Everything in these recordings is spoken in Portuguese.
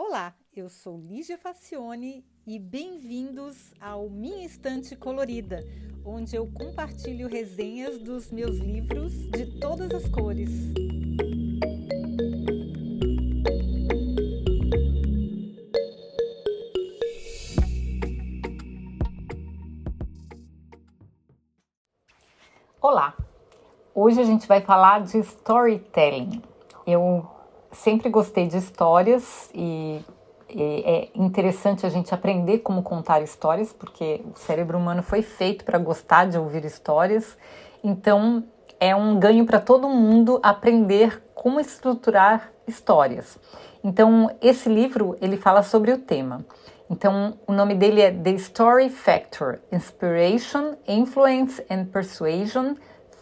Olá, eu sou Lígia Facione e bem-vindos ao Minha Estante Colorida, onde eu compartilho resenhas dos meus livros de todas as cores. Olá! Hoje a gente vai falar de storytelling. Eu sempre gostei de histórias e, e, é interessante a gente aprender como contar histórias, porque o cérebro humano foi feito para gostar de ouvir histórias. Então é um ganho para todo mundo aprender como estruturar histórias. Então esse livro ele fala sobre o tema. Então o nome dele é The Story Factor: Inspiration, Influence and Persuasion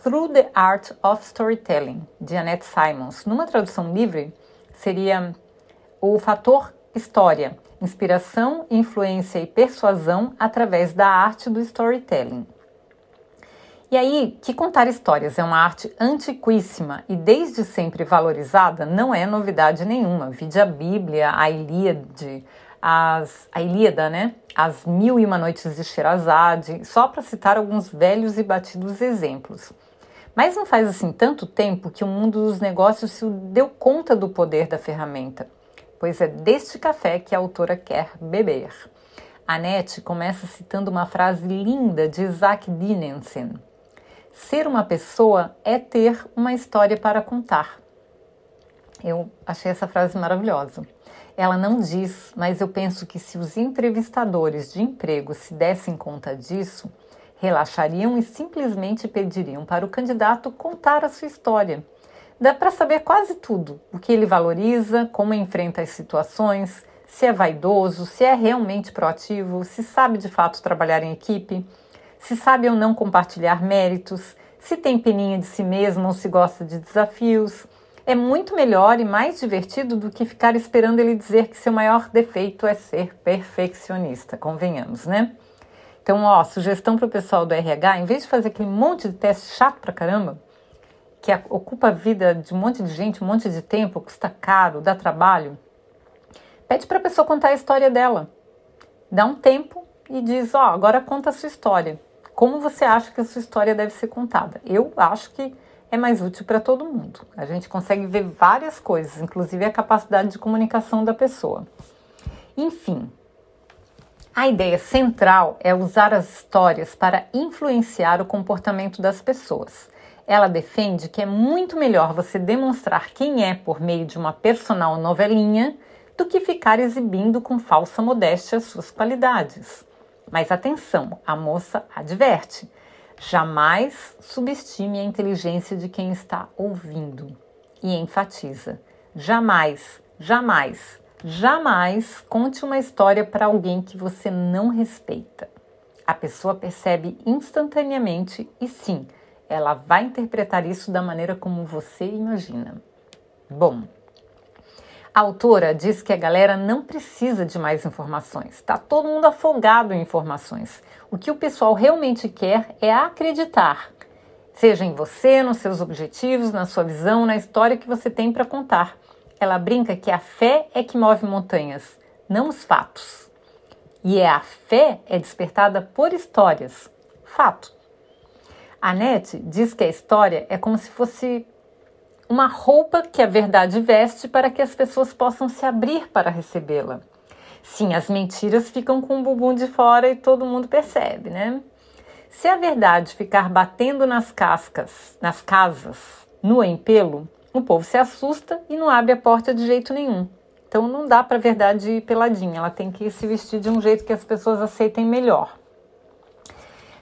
Through the Art of Storytelling, de Annette Simons. Numa tradução livre, seria o fator história, inspiração, influência e persuasão através da arte do storytelling. E aí, que contar histórias é uma arte antiquíssima e desde sempre valorizada, não é novidade nenhuma. Vide a Bíblia, a Ilíade, as, a Ilíada, né? As Mil e Uma Noites de Sherazade, só para citar alguns velhos e batidos exemplos. Mas não faz assim tanto tempo que o mundo dos negócios se deu conta do poder da ferramenta, pois é deste café que a autora quer beber. A Nete começa citando uma frase linda de Isaac Dinensen. Ser uma pessoa é ter uma história para contar. Eu achei essa frase maravilhosa. Ela não diz, mas eu penso que se os entrevistadores de emprego se dessem conta disso, relaxariam e simplesmente pediriam para o candidato contar a sua história. Dá para saber quase tudo: o que ele valoriza, como enfrenta as situações, se é vaidoso, se é realmente proativo, se sabe de fato trabalhar em equipe, se sabe ou não compartilhar méritos, se tem peninha de si mesmo ou se gosta de desafios. É muito melhor e mais divertido do que ficar esperando ele dizer que seu maior defeito é ser perfeccionista, convenhamos, né? Então, ó, sugestão para o pessoal do RH, em vez de fazer aquele monte de teste chato pra caramba, que ocupa a vida de um monte de gente, um monte de tempo, custa caro, dá trabalho, pede para a pessoa contar a história dela. Dá um tempo e diz, ó, agora conta a sua história. Como você acha que a sua história deve ser contada? Eu acho que é mais útil para todo mundo. A gente consegue ver várias coisas, inclusive a capacidade de comunicação da pessoa. Enfim, a ideia central é usar as histórias para influenciar o comportamento das pessoas. Ela defende que é muito melhor você demonstrar quem é por meio de uma personal novelinha do que ficar exibindo com falsa modéstia as suas qualidades. Mas atenção, a moça adverte: jamais subestime a inteligência de quem está ouvindo. E enfatiza: jamais, jamais Jamais conte uma história para alguém que você não respeita. A pessoa percebe instantaneamente e sim, ela vai interpretar isso da maneira como você imagina. Bom, a autora diz que a galera não precisa de mais informações, está todo mundo afogado em informações. O que o pessoal realmente quer é acreditar, seja em você, nos seus objetivos, na sua visão, na história que você tem para contar. Ela brinca que a fé é que move montanhas, não os fatos. E é a fé é despertada por histórias, fato. A Nete diz que a história é como se fosse uma roupa que a verdade veste para que as pessoas possam se abrir para recebê-la. Sim, as mentiras ficam com o bumbum de fora e todo mundo percebe, né? Se a verdade ficar batendo nas cascas, nas casas, no empelo, o povo se assusta e não abre a porta de jeito nenhum. Então não dá para a verdade ir peladinha, ela tem que se vestir de um jeito que as pessoas aceitem melhor.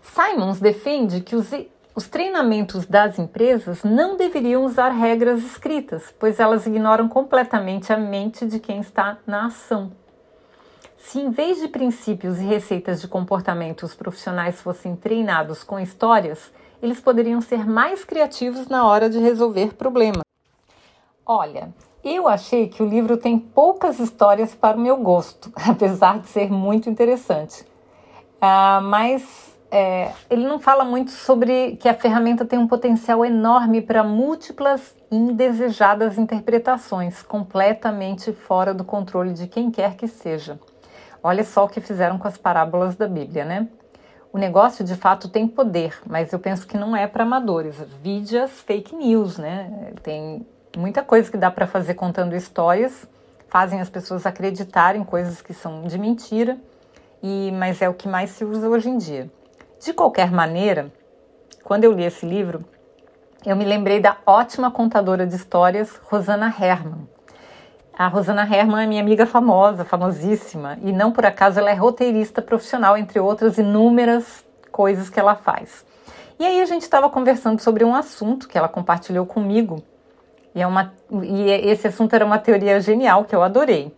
Simons defende que os, os treinamentos das empresas não deveriam usar regras escritas, pois elas ignoram completamente a mente de quem está na ação. Se em vez de princípios e receitas de comportamento os profissionais fossem treinados com histórias, eles poderiam ser mais criativos na hora de resolver problemas. Olha, eu achei que o livro tem poucas histórias para o meu gosto, apesar de ser muito interessante. Uh, mas é, ele não fala muito sobre que a ferramenta tem um potencial enorme para múltiplas indesejadas interpretações, completamente fora do controle de quem quer que seja. Olha só o que fizeram com as parábolas da Bíblia, né? O negócio de fato tem poder, mas eu penso que não é para amadores. Vide as fake news, né? Tem muita coisa que dá para fazer contando histórias, fazem as pessoas acreditarem coisas que são de mentira, e mas é o que mais se usa hoje em dia. De qualquer maneira, quando eu li esse livro, eu me lembrei da ótima contadora de histórias Rosana Herman. A Rosana Herman é minha amiga famosa, famosíssima, e não por acaso ela é roteirista profissional, entre outras inúmeras coisas que ela faz. E aí a gente estava conversando sobre um assunto que ela compartilhou comigo, e, é uma, e esse assunto era uma teoria genial que eu adorei.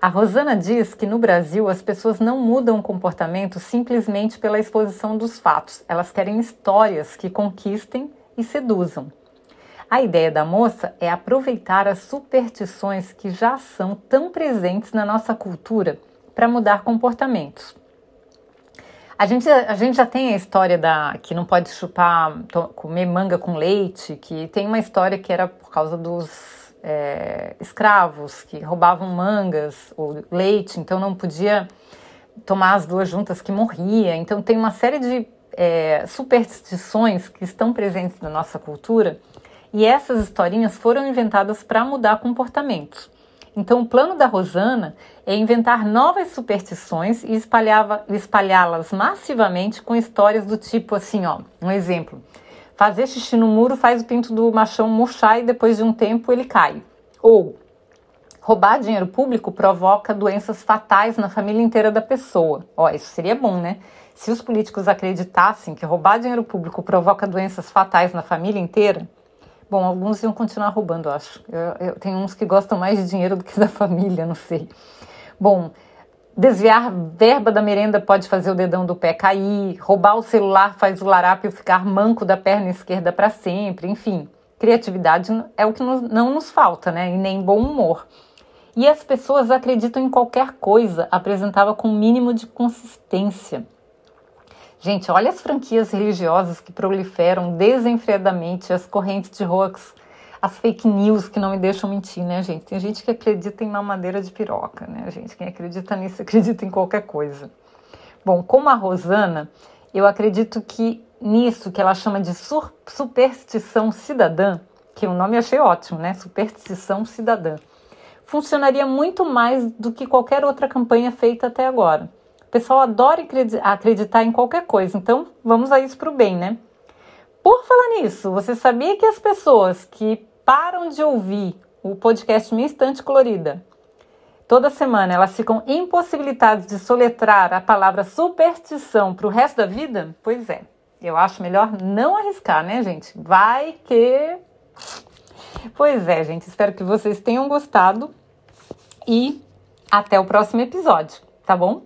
A Rosana diz que no Brasil as pessoas não mudam o comportamento simplesmente pela exposição dos fatos, elas querem histórias que conquistem e seduzam. A ideia da moça é aproveitar as superstições que já são tão presentes na nossa cultura para mudar comportamentos. A gente, a gente já tem a história da que não pode chupar, comer manga com leite, que tem uma história que era por causa dos é, escravos que roubavam mangas ou leite, então não podia tomar as duas juntas que morria. Então tem uma série de é, superstições que estão presentes na nossa cultura e essas historinhas foram inventadas para mudar comportamentos. Então o plano da Rosana é inventar novas superstições e espalhá-las massivamente com histórias do tipo assim, ó, um exemplo. Fazer xixi no muro faz o pinto do machão murchar e depois de um tempo ele cai. Ou roubar dinheiro público provoca doenças fatais na família inteira da pessoa. Ó, isso seria bom, né? Se os políticos acreditassem que roubar dinheiro público provoca doenças fatais na família inteira, bom, alguns iam continuar roubando, acho. Eu, eu, tem uns que gostam mais de dinheiro do que da família, não sei. Bom, Desviar verba da merenda pode fazer o dedão do pé cair, roubar o celular faz o larápio ficar manco da perna esquerda para sempre, enfim. Criatividade é o que nos, não nos falta, né? E nem bom humor. E as pessoas acreditam em qualquer coisa, apresentava com um mínimo de consistência. Gente, olha as franquias religiosas que proliferam desenfreadamente, as correntes de hoax as fake news que não me deixam mentir, né, gente? Tem gente que acredita em mamadeira de piroca, né, gente? Quem acredita nisso acredita em qualquer coisa. Bom, como a Rosana, eu acredito que nisso que ela chama de superstição cidadã, que o nome eu achei ótimo, né? Superstição cidadã. Funcionaria muito mais do que qualquer outra campanha feita até agora. O pessoal adora acreditar em qualquer coisa, então vamos a isso para o bem, né? Por falar nisso, você sabia que as pessoas que param de ouvir o podcast Minha Estante Colorida toda semana, elas ficam impossibilitadas de soletrar a palavra superstição para o resto da vida? Pois é, eu acho melhor não arriscar, né, gente? Vai que. Pois é, gente, espero que vocês tenham gostado e até o próximo episódio, tá bom?